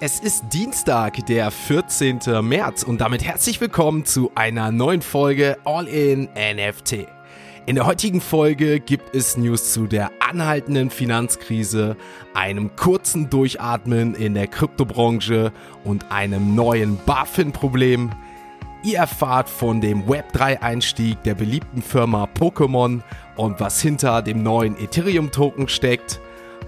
Es ist Dienstag, der 14. März und damit herzlich willkommen zu einer neuen Folge All in NFT. In der heutigen Folge gibt es News zu der anhaltenden Finanzkrise, einem kurzen Durchatmen in der Kryptobranche und einem neuen BaFin-Problem. Ihr erfahrt von dem Web3-Einstieg der beliebten Firma Pokémon und was hinter dem neuen Ethereum-Token steckt.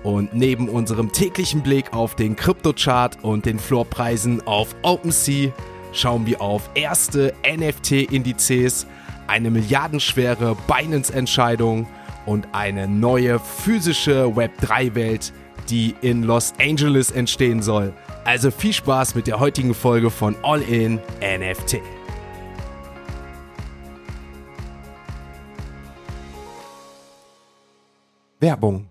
Und neben unserem täglichen Blick auf den Kryptochart und den Floorpreisen auf OpenSea schauen wir auf erste NFT-Indizes, eine milliardenschwere Binance-Entscheidung und eine neue physische Web3-Welt, die in Los Angeles entstehen soll. Also viel Spaß mit der heutigen Folge von All In NFT. Werbung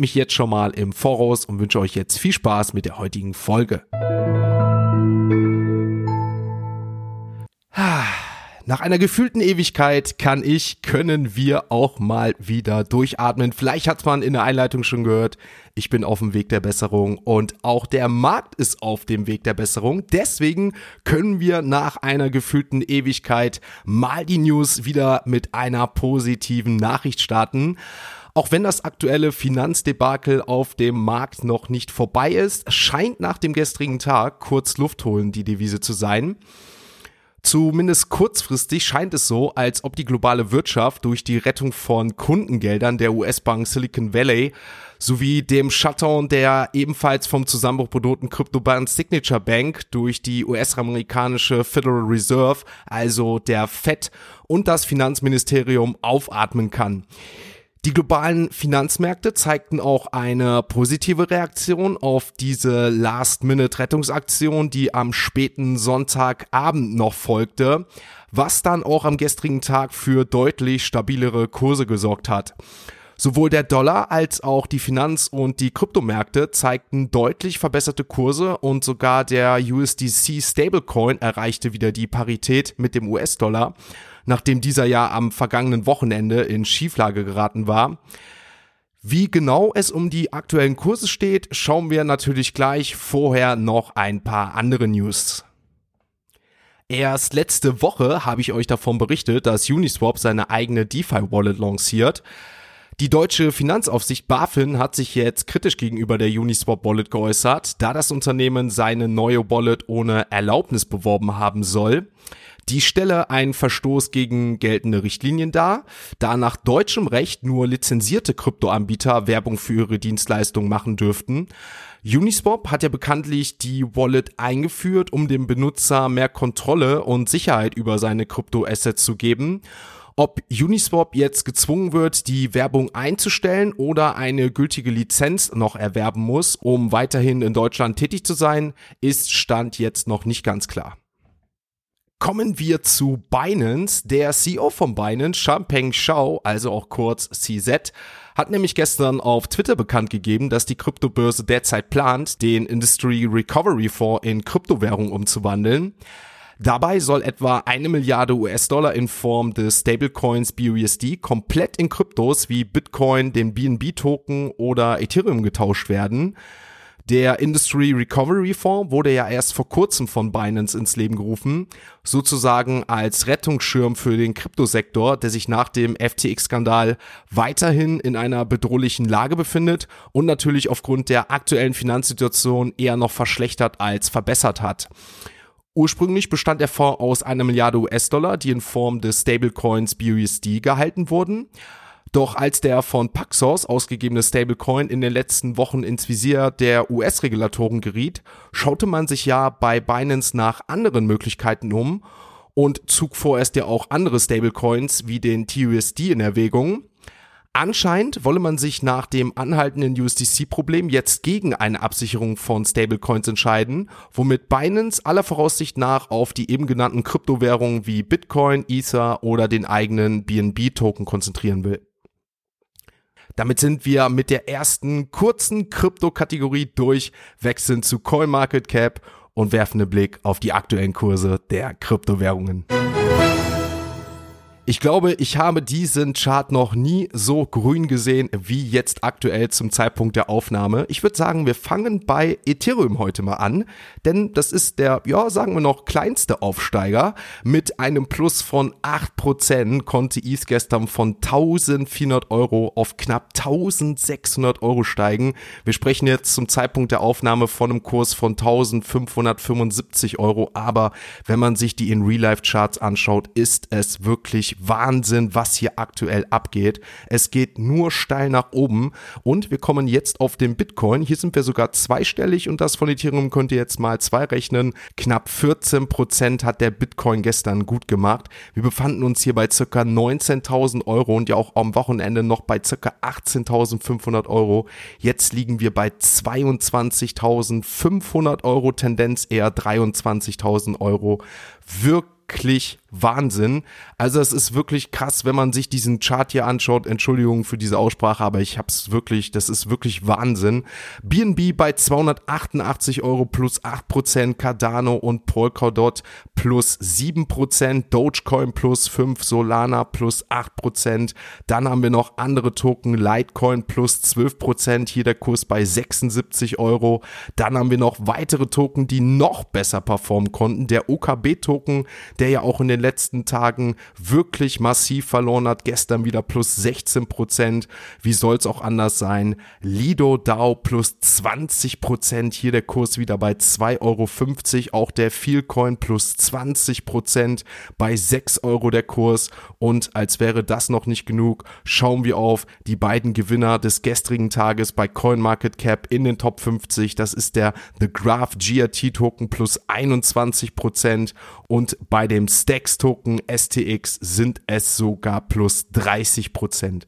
mich jetzt schon mal im Voraus und wünsche euch jetzt viel Spaß mit der heutigen Folge. Nach einer gefühlten Ewigkeit kann ich, können wir auch mal wieder durchatmen. Vielleicht hat man in der Einleitung schon gehört, ich bin auf dem Weg der Besserung und auch der Markt ist auf dem Weg der Besserung. Deswegen können wir nach einer gefühlten Ewigkeit mal die News wieder mit einer positiven Nachricht starten. Auch wenn das aktuelle Finanzdebakel auf dem Markt noch nicht vorbei ist, scheint nach dem gestrigen Tag kurz Luft holen die Devise zu sein. Zumindest kurzfristig scheint es so, als ob die globale Wirtschaft durch die Rettung von Kundengeldern der US-Bank Silicon Valley sowie dem Shutdown der ebenfalls vom Zusammenbruch bedrohten Kryptobank Signature Bank durch die US-amerikanische Federal Reserve, also der Fed und das Finanzministerium aufatmen kann. Die globalen Finanzmärkte zeigten auch eine positive Reaktion auf diese Last-Minute-Rettungsaktion, die am späten Sonntagabend noch folgte, was dann auch am gestrigen Tag für deutlich stabilere Kurse gesorgt hat. Sowohl der Dollar als auch die Finanz- und die Kryptomärkte zeigten deutlich verbesserte Kurse und sogar der USDC Stablecoin erreichte wieder die Parität mit dem US-Dollar nachdem dieser ja am vergangenen Wochenende in Schieflage geraten war. Wie genau es um die aktuellen Kurse steht, schauen wir natürlich gleich. Vorher noch ein paar andere News. Erst letzte Woche habe ich euch davon berichtet, dass Uniswap seine eigene DeFi-Wallet lanciert. Die deutsche Finanzaufsicht BaFin hat sich jetzt kritisch gegenüber der Uniswap Wallet geäußert, da das Unternehmen seine neue Wallet ohne Erlaubnis beworben haben soll. Die stelle einen Verstoß gegen geltende Richtlinien dar, da nach deutschem Recht nur lizenzierte Kryptoanbieter Werbung für ihre Dienstleistungen machen dürften. Uniswap hat ja bekanntlich die Wallet eingeführt, um dem Benutzer mehr Kontrolle und Sicherheit über seine Kryptoassets zu geben. Ob Uniswap jetzt gezwungen wird, die Werbung einzustellen oder eine gültige Lizenz noch erwerben muss, um weiterhin in Deutschland tätig zu sein, ist Stand jetzt noch nicht ganz klar. Kommen wir zu Binance. Der CEO von Binance, Champeng Shao, also auch kurz CZ, hat nämlich gestern auf Twitter bekannt gegeben, dass die Kryptobörse derzeit plant, den Industry Recovery Fonds in Kryptowährung umzuwandeln. Dabei soll etwa eine Milliarde US-Dollar in Form des Stablecoins BUSD komplett in Kryptos wie Bitcoin, den BNB-Token oder Ethereum getauscht werden. Der Industry Recovery Fonds wurde ja erst vor kurzem von Binance ins Leben gerufen, sozusagen als Rettungsschirm für den Kryptosektor, der sich nach dem FTX-Skandal weiterhin in einer bedrohlichen Lage befindet und natürlich aufgrund der aktuellen Finanzsituation eher noch verschlechtert als verbessert hat. Ursprünglich bestand der Fonds aus einer Milliarde US-Dollar, die in Form des Stablecoins BUSD gehalten wurden. Doch als der von Paxos ausgegebene Stablecoin in den letzten Wochen ins Visier der US-Regulatoren geriet, schaute man sich ja bei Binance nach anderen Möglichkeiten um und zog vorerst ja auch andere Stablecoins wie den TUSD in Erwägung. Anscheinend wolle man sich nach dem anhaltenden USDC-Problem jetzt gegen eine Absicherung von Stablecoins entscheiden, womit Binance aller Voraussicht nach auf die eben genannten Kryptowährungen wie Bitcoin, Ether oder den eigenen BNB-Token konzentrieren will. Damit sind wir mit der ersten kurzen Krypto-Kategorie durch, wechseln zu CoinMarketCap und werfen einen Blick auf die aktuellen Kurse der Kryptowährungen. Ich glaube, ich habe diesen Chart noch nie so grün gesehen wie jetzt aktuell zum Zeitpunkt der Aufnahme. Ich würde sagen, wir fangen bei Ethereum heute mal an, denn das ist der, ja, sagen wir noch, kleinste Aufsteiger. Mit einem Plus von 8% konnte ETH gestern von 1400 Euro auf knapp 1600 Euro steigen. Wir sprechen jetzt zum Zeitpunkt der Aufnahme von einem Kurs von 1575 Euro, aber wenn man sich die in Real-Life-Charts anschaut, ist es wirklich Wahnsinn, was hier aktuell abgeht. Es geht nur steil nach oben und wir kommen jetzt auf den Bitcoin. Hier sind wir sogar zweistellig und das von Ethereum könnt ihr jetzt mal zwei rechnen. Knapp 14 Prozent hat der Bitcoin gestern gut gemacht. Wir befanden uns hier bei circa 19.000 Euro und ja auch am Wochenende noch bei circa 18.500 Euro. Jetzt liegen wir bei 22.500 Euro, Tendenz eher 23.000 Euro. Wirklich wirklich Wahnsinn. Also es ist wirklich krass, wenn man sich diesen Chart hier anschaut. Entschuldigung für diese Aussprache, aber ich hab's wirklich, das ist wirklich Wahnsinn. BNB bei 288 Euro plus 8%, Cardano und Polkadot plus 7%, Dogecoin plus 5, Solana plus 8%. Dann haben wir noch andere Token, Litecoin plus 12%, hier der Kurs bei 76 Euro. Dann haben wir noch weitere Token, die noch besser performen konnten. Der OKB-Token, der ja auch in den letzten Tagen wirklich massiv verloren hat. Gestern wieder plus 16 Prozent. Wie soll es auch anders sein? Lido DAO plus 20 Prozent. Hier der Kurs wieder bei 2,50 Euro. Auch der Feelcoin plus 20 Prozent. Bei 6 Euro der Kurs. Und als wäre das noch nicht genug, schauen wir auf die beiden Gewinner des gestrigen Tages bei CoinMarketCap in den Top 50. Das ist der The Graph GRT Token plus 21 Prozent und bei dem Stacks-Token STX sind es sogar plus 30 Prozent.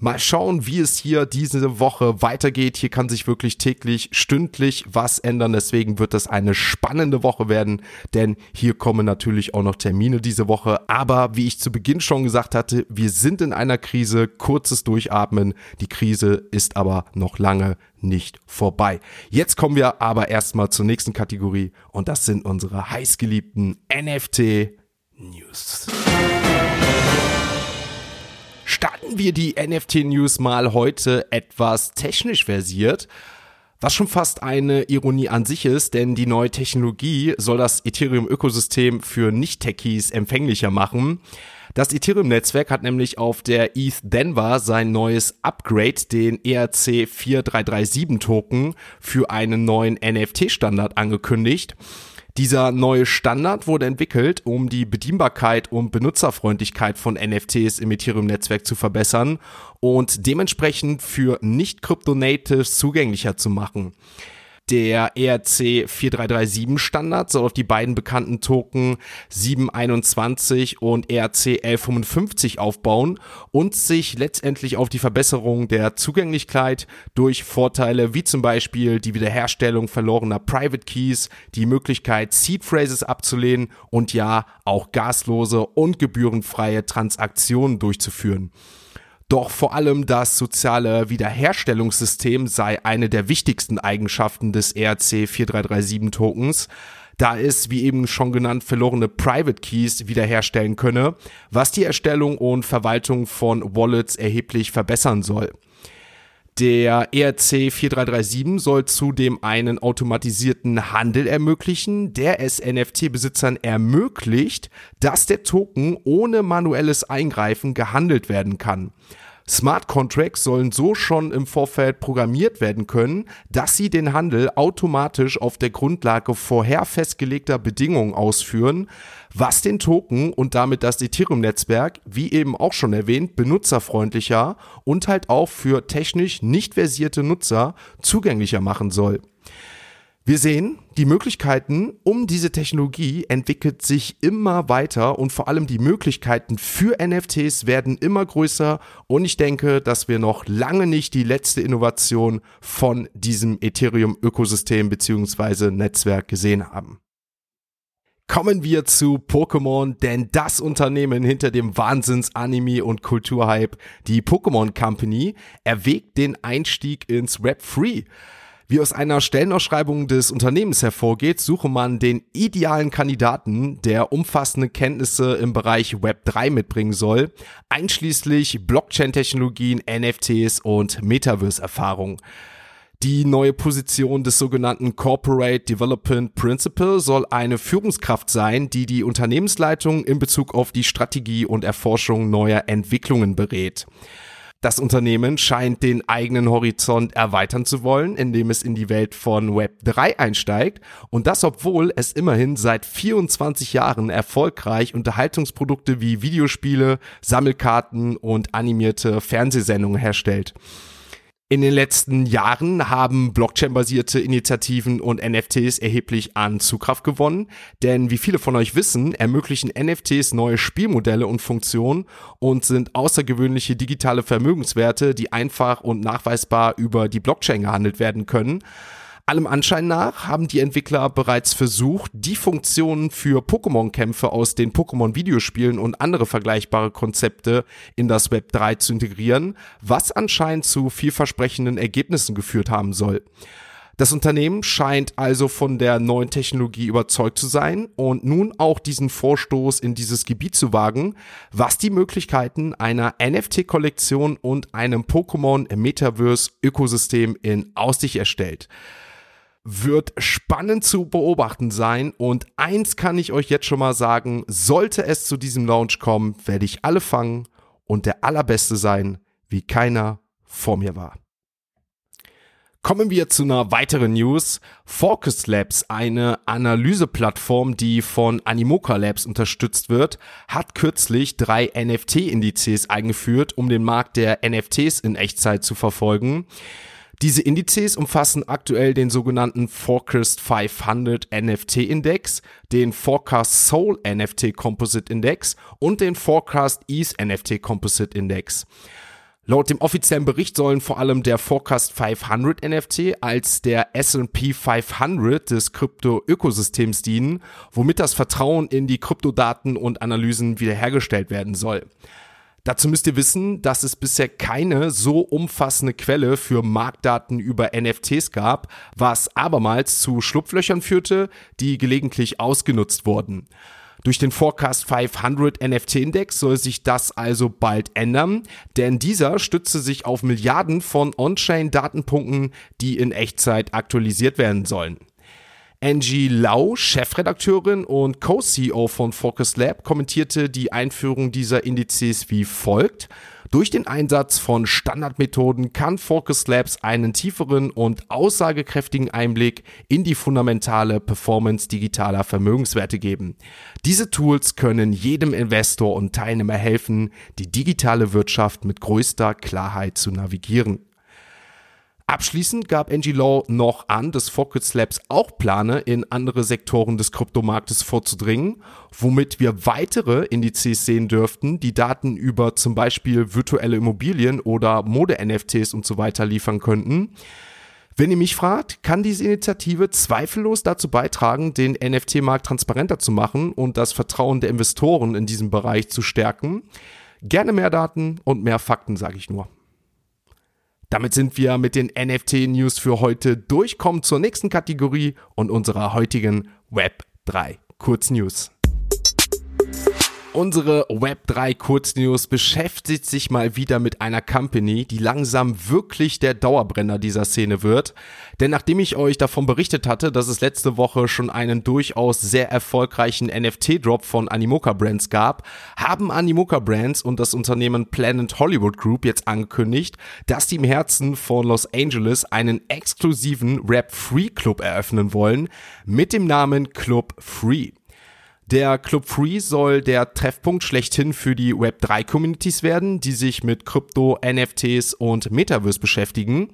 Mal schauen, wie es hier diese Woche weitergeht. Hier kann sich wirklich täglich, stündlich was ändern. Deswegen wird das eine spannende Woche werden, denn hier kommen natürlich auch noch Termine diese Woche. Aber wie ich zu Beginn schon gesagt hatte, wir sind in einer Krise. Kurzes Durchatmen. Die Krise ist aber noch lange nicht vorbei. Jetzt kommen wir aber erstmal zur nächsten Kategorie und das sind unsere heißgeliebten NFT News. Starten wir die NFT News mal heute etwas technisch versiert. Was schon fast eine Ironie an sich ist, denn die neue Technologie soll das Ethereum-Ökosystem für Nicht-Techies empfänglicher machen. Das Ethereum-Netzwerk hat nämlich auf der ETH Denver sein neues Upgrade, den ERC 4337 Token, für einen neuen NFT-Standard angekündigt. Dieser neue Standard wurde entwickelt, um die Bedienbarkeit und Benutzerfreundlichkeit von NFTs im Ethereum-Netzwerk zu verbessern und dementsprechend für Nicht-Crypto-Natives zugänglicher zu machen. Der ERC 4337 Standard soll auf die beiden bekannten Token 721 und ERC 1155 aufbauen und sich letztendlich auf die Verbesserung der Zugänglichkeit durch Vorteile wie zum Beispiel die Wiederherstellung verlorener Private Keys, die Möglichkeit Seed Phrases abzulehnen und ja auch gaslose und gebührenfreie Transaktionen durchzuführen. Doch vor allem das soziale Wiederherstellungssystem sei eine der wichtigsten Eigenschaften des ERC 4337 Tokens da es, wie eben schon genannt, verlorene Private Keys wiederherstellen könne, was die Erstellung und Verwaltung von Wallets erheblich verbessern soll. Der ERC 4337 soll zudem einen automatisierten Handel ermöglichen, der es NFT-Besitzern ermöglicht, dass der Token ohne manuelles Eingreifen gehandelt werden kann. Smart Contracts sollen so schon im Vorfeld programmiert werden können, dass sie den Handel automatisch auf der Grundlage vorher festgelegter Bedingungen ausführen, was den Token und damit das Ethereum-Netzwerk, wie eben auch schon erwähnt, benutzerfreundlicher und halt auch für technisch nicht versierte Nutzer zugänglicher machen soll. Wir sehen, die Möglichkeiten um diese Technologie entwickelt sich immer weiter und vor allem die Möglichkeiten für NFTs werden immer größer und ich denke, dass wir noch lange nicht die letzte Innovation von diesem Ethereum-Ökosystem bzw. Netzwerk gesehen haben. Kommen wir zu Pokémon, denn das Unternehmen hinter dem Wahnsinns-Anime- und Kulturhype, die Pokémon Company, erwägt den Einstieg ins Web 3. Wie aus einer Stellenausschreibung des Unternehmens hervorgeht, suche man den idealen Kandidaten, der umfassende Kenntnisse im Bereich Web 3 mitbringen soll, einschließlich Blockchain-Technologien, NFTs und Metaverse-Erfahrung. Die neue Position des sogenannten Corporate Development Principal soll eine Führungskraft sein, die die Unternehmensleitung in Bezug auf die Strategie und Erforschung neuer Entwicklungen berät. Das Unternehmen scheint den eigenen Horizont erweitern zu wollen, indem es in die Welt von Web 3 einsteigt und das obwohl es immerhin seit 24 Jahren erfolgreich Unterhaltungsprodukte wie Videospiele, Sammelkarten und animierte Fernsehsendungen herstellt. In den letzten Jahren haben Blockchain-basierte Initiativen und NFTs erheblich an Zugkraft gewonnen, denn wie viele von euch wissen, ermöglichen NFTs neue Spielmodelle und Funktionen und sind außergewöhnliche digitale Vermögenswerte, die einfach und nachweisbar über die Blockchain gehandelt werden können. Allem Anschein nach haben die Entwickler bereits versucht, die Funktionen für Pokémon-Kämpfe aus den Pokémon-Videospielen und andere vergleichbare Konzepte in das Web 3 zu integrieren, was anscheinend zu vielversprechenden Ergebnissen geführt haben soll. Das Unternehmen scheint also von der neuen Technologie überzeugt zu sein und nun auch diesen Vorstoß in dieses Gebiet zu wagen, was die Möglichkeiten einer NFT-Kollektion und einem Pokémon-Metaverse-Ökosystem in Aussicht erstellt wird spannend zu beobachten sein. Und eins kann ich euch jetzt schon mal sagen, sollte es zu diesem Launch kommen, werde ich alle fangen und der allerbeste sein, wie keiner vor mir war. Kommen wir zu einer weiteren News. Focus Labs, eine Analyseplattform, die von Animoca Labs unterstützt wird, hat kürzlich drei NFT-Indizes eingeführt, um den Markt der NFTs in Echtzeit zu verfolgen. Diese Indizes umfassen aktuell den sogenannten Forecast 500 NFT Index, den Forecast Soul NFT Composite Index und den Forecast Ease NFT Composite Index. Laut dem offiziellen Bericht sollen vor allem der Forecast 500 NFT als der S&P 500 des Krypto-Ökosystems dienen, womit das Vertrauen in die Kryptodaten und Analysen wiederhergestellt werden soll. Dazu müsst ihr wissen, dass es bisher keine so umfassende Quelle für Marktdaten über NFTs gab, was abermals zu Schlupflöchern führte, die gelegentlich ausgenutzt wurden. Durch den Forecast 500 NFT Index soll sich das also bald ändern, denn dieser stütze sich auf Milliarden von On-Chain Datenpunkten, die in Echtzeit aktualisiert werden sollen. Angie Lau, Chefredakteurin und Co-CEO von Focus Lab, kommentierte die Einführung dieser Indizes wie folgt. Durch den Einsatz von Standardmethoden kann Focus Labs einen tieferen und aussagekräftigen Einblick in die fundamentale Performance digitaler Vermögenswerte geben. Diese Tools können jedem Investor und Teilnehmer helfen, die digitale Wirtschaft mit größter Klarheit zu navigieren. Abschließend gab Angie Law noch an, dass Focus Labs auch plane, in andere Sektoren des Kryptomarktes vorzudringen, womit wir weitere Indizes sehen dürften, die Daten über zum Beispiel virtuelle Immobilien oder Mode-NFTs und so weiter liefern könnten. Wenn ihr mich fragt, kann diese Initiative zweifellos dazu beitragen, den NFT-Markt transparenter zu machen und das Vertrauen der Investoren in diesem Bereich zu stärken. Gerne mehr Daten und mehr Fakten, sage ich nur. Damit sind wir mit den NFT-News für heute durch, kommen zur nächsten Kategorie und unserer heutigen Web 3 Kurznews. Unsere Web3 Kurznews beschäftigt sich mal wieder mit einer Company, die langsam wirklich der Dauerbrenner dieser Szene wird. Denn nachdem ich euch davon berichtet hatte, dass es letzte Woche schon einen durchaus sehr erfolgreichen NFT-Drop von Animoca Brands gab, haben Animoca Brands und das Unternehmen Planet Hollywood Group jetzt angekündigt, dass die im Herzen von Los Angeles einen exklusiven Rap Free Club eröffnen wollen mit dem Namen Club Free. Der Club Free soll der Treffpunkt schlechthin für die Web3 Communities werden, die sich mit Krypto, NFTs und Metaverse beschäftigen.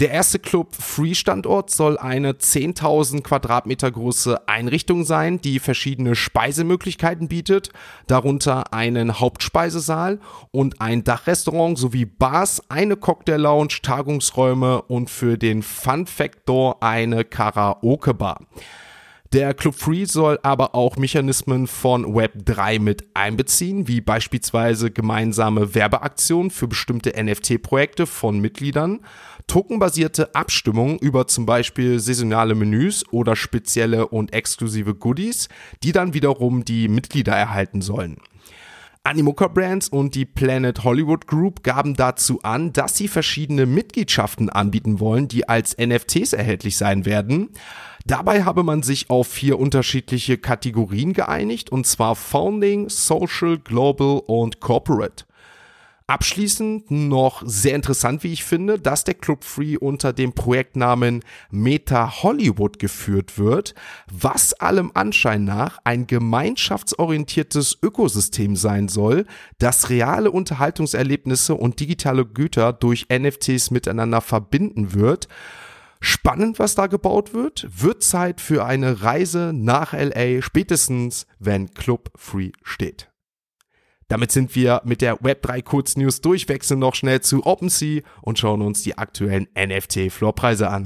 Der erste Club Free Standort soll eine 10.000 Quadratmeter große Einrichtung sein, die verschiedene Speisemöglichkeiten bietet, darunter einen Hauptspeisesaal und ein Dachrestaurant sowie Bars, eine Cocktail Lounge, Tagungsräume und für den Fun Factor eine Karaoke Bar. Der Club Free soll aber auch Mechanismen von Web 3 mit einbeziehen, wie beispielsweise gemeinsame Werbeaktionen für bestimmte NFT-Projekte von Mitgliedern, tokenbasierte Abstimmungen über zum Beispiel saisonale Menüs oder spezielle und exklusive Goodies, die dann wiederum die Mitglieder erhalten sollen. Animoca Brands und die Planet Hollywood Group gaben dazu an, dass sie verschiedene Mitgliedschaften anbieten wollen, die als NFTs erhältlich sein werden. Dabei habe man sich auf vier unterschiedliche Kategorien geeinigt, und zwar Founding, Social, Global und Corporate. Abschließend noch sehr interessant, wie ich finde, dass der Club Free unter dem Projektnamen Meta Hollywood geführt wird, was allem Anschein nach ein gemeinschaftsorientiertes Ökosystem sein soll, das reale Unterhaltungserlebnisse und digitale Güter durch NFTs miteinander verbinden wird Spannend, was da gebaut wird. Wird Zeit für eine Reise nach LA, spätestens wenn Club Free steht. Damit sind wir mit der Web3 Kurznews durch, wechseln noch schnell zu OpenSea und schauen uns die aktuellen NFT-Floorpreise an.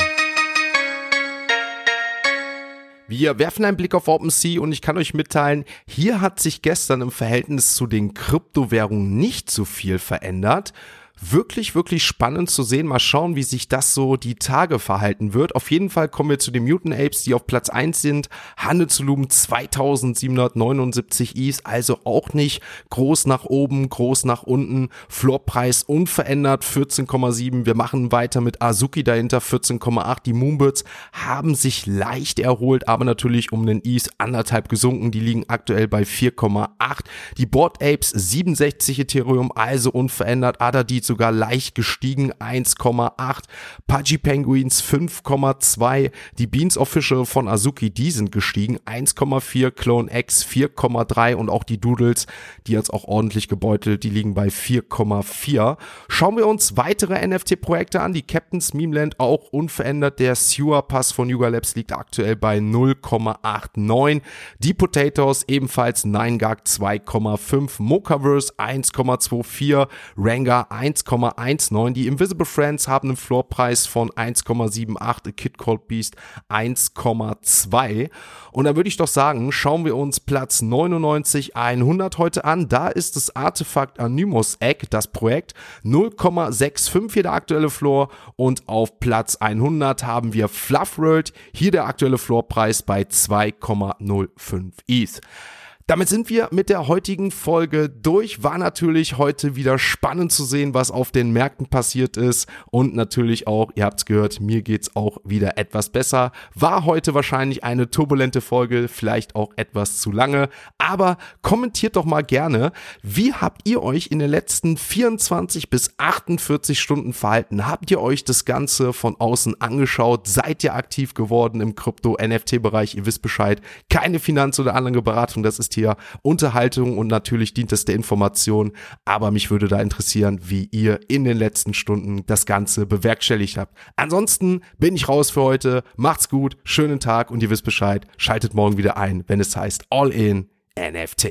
Wir werfen einen Blick auf OpenSea und ich kann euch mitteilen, hier hat sich gestern im Verhältnis zu den Kryptowährungen nicht so viel verändert wirklich, wirklich spannend zu sehen. Mal schauen, wie sich das so die Tage verhalten wird. Auf jeden Fall kommen wir zu den Mutant Apes, die auf Platz 1 sind. Handelsvolumen 2779 Is, also auch nicht groß nach oben, groß nach unten. Floorpreis unverändert 14,7. Wir machen weiter mit Azuki dahinter 14,8. Die Moonbirds haben sich leicht erholt, aber natürlich um den Is anderthalb gesunken. Die liegen aktuell bei 4,8. Die Board Apes 67 Ethereum, also unverändert. Adadit sogar leicht gestiegen, 1,8. Pudgy Penguins 5,2. Die Beans Official von Azuki, die sind gestiegen, 1,4. Clone X 4,3 und auch die Doodles, die jetzt auch ordentlich gebeutelt, die liegen bei 4,4. Schauen wir uns weitere NFT-Projekte an. Die Captain's Memeland auch unverändert. Der Sewer Pass von Yuga Labs liegt aktuell bei 0,89. Die Potatoes ebenfalls 9gag 2,5. Mokaverse 1,24. Ranga 1 1,19. Die Invisible Friends haben einen Floorpreis von 1,78. A Kid Called Beast 1,2. Und da würde ich doch sagen, schauen wir uns Platz 99 100 heute an. Da ist das Artefakt Anonymous Egg, das Projekt 0,65 hier der aktuelle Floor. Und auf Platz 100 haben wir Fluff World. Hier der aktuelle Floorpreis bei 2,05 ETH. Damit sind wir mit der heutigen Folge durch. War natürlich heute wieder spannend zu sehen, was auf den Märkten passiert ist. Und natürlich auch, ihr habt's gehört, mir geht's auch wieder etwas besser. War heute wahrscheinlich eine turbulente Folge, vielleicht auch etwas zu lange. Aber kommentiert doch mal gerne, wie habt ihr euch in den letzten 24 bis 48 Stunden verhalten? Habt ihr euch das Ganze von außen angeschaut? Seid ihr aktiv geworden im Krypto-NFT-Bereich? Ihr wisst Bescheid. Keine Finanz- oder andere Beratung, das ist hier Unterhaltung und natürlich dient es der Information. Aber mich würde da interessieren, wie ihr in den letzten Stunden das Ganze bewerkstelligt habt. Ansonsten bin ich raus für heute. Macht's gut, schönen Tag und ihr wisst Bescheid. Schaltet morgen wieder ein, wenn es heißt All in NFT.